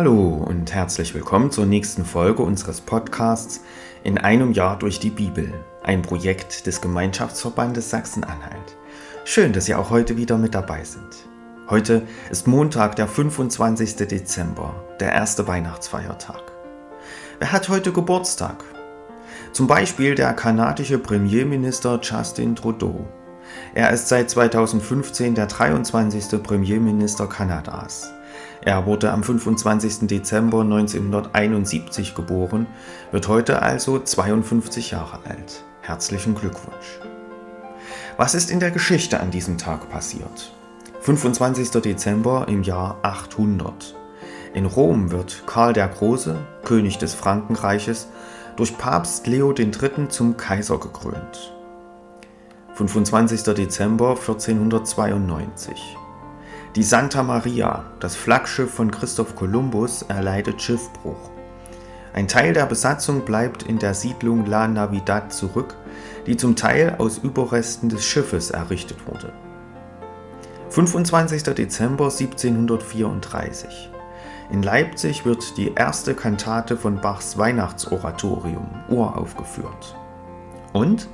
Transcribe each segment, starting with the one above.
Hallo und herzlich willkommen zur nächsten Folge unseres Podcasts In einem Jahr durch die Bibel, ein Projekt des Gemeinschaftsverbandes Sachsen-Anhalt. Schön, dass Sie auch heute wieder mit dabei sind. Heute ist Montag, der 25. Dezember, der erste Weihnachtsfeiertag. Wer hat heute Geburtstag? Zum Beispiel der kanadische Premierminister Justin Trudeau. Er ist seit 2015 der 23. Premierminister Kanadas. Er wurde am 25. Dezember 1971 geboren, wird heute also 52 Jahre alt. Herzlichen Glückwunsch. Was ist in der Geschichte an diesem Tag passiert? 25. Dezember im Jahr 800. In Rom wird Karl der Große, König des Frankenreiches, durch Papst Leo III. zum Kaiser gekrönt. 25. Dezember 1492. Die Santa Maria, das Flaggschiff von Christoph Kolumbus, erleidet Schiffbruch. Ein Teil der Besatzung bleibt in der Siedlung La Navidad zurück, die zum Teil aus Überresten des Schiffes errichtet wurde. 25. Dezember 1734. In Leipzig wird die erste Kantate von Bachs Weihnachtsoratorium uraufgeführt. Und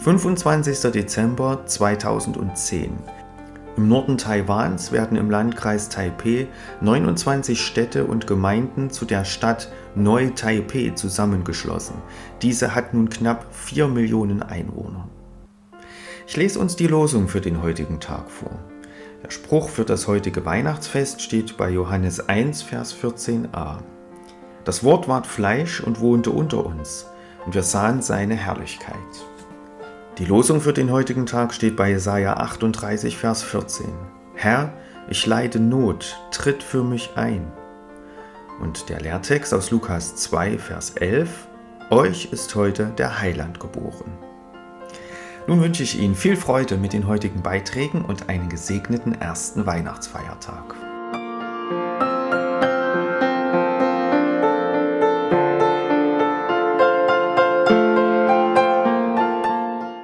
25. Dezember 2010 im Norden Taiwans werden im Landkreis Taipeh 29 Städte und Gemeinden zu der Stadt Neu-Taipeh zusammengeschlossen. Diese hat nun knapp 4 Millionen Einwohner. Ich lese uns die Losung für den heutigen Tag vor. Der Spruch für das heutige Weihnachtsfest steht bei Johannes 1, Vers 14a. Das Wort ward Fleisch und wohnte unter uns, und wir sahen seine Herrlichkeit. Die Losung für den heutigen Tag steht bei Jesaja 38, Vers 14. Herr, ich leide Not, tritt für mich ein. Und der Lehrtext aus Lukas 2, Vers 11. Euch ist heute der Heiland geboren. Nun wünsche ich Ihnen viel Freude mit den heutigen Beiträgen und einen gesegneten ersten Weihnachtsfeiertag.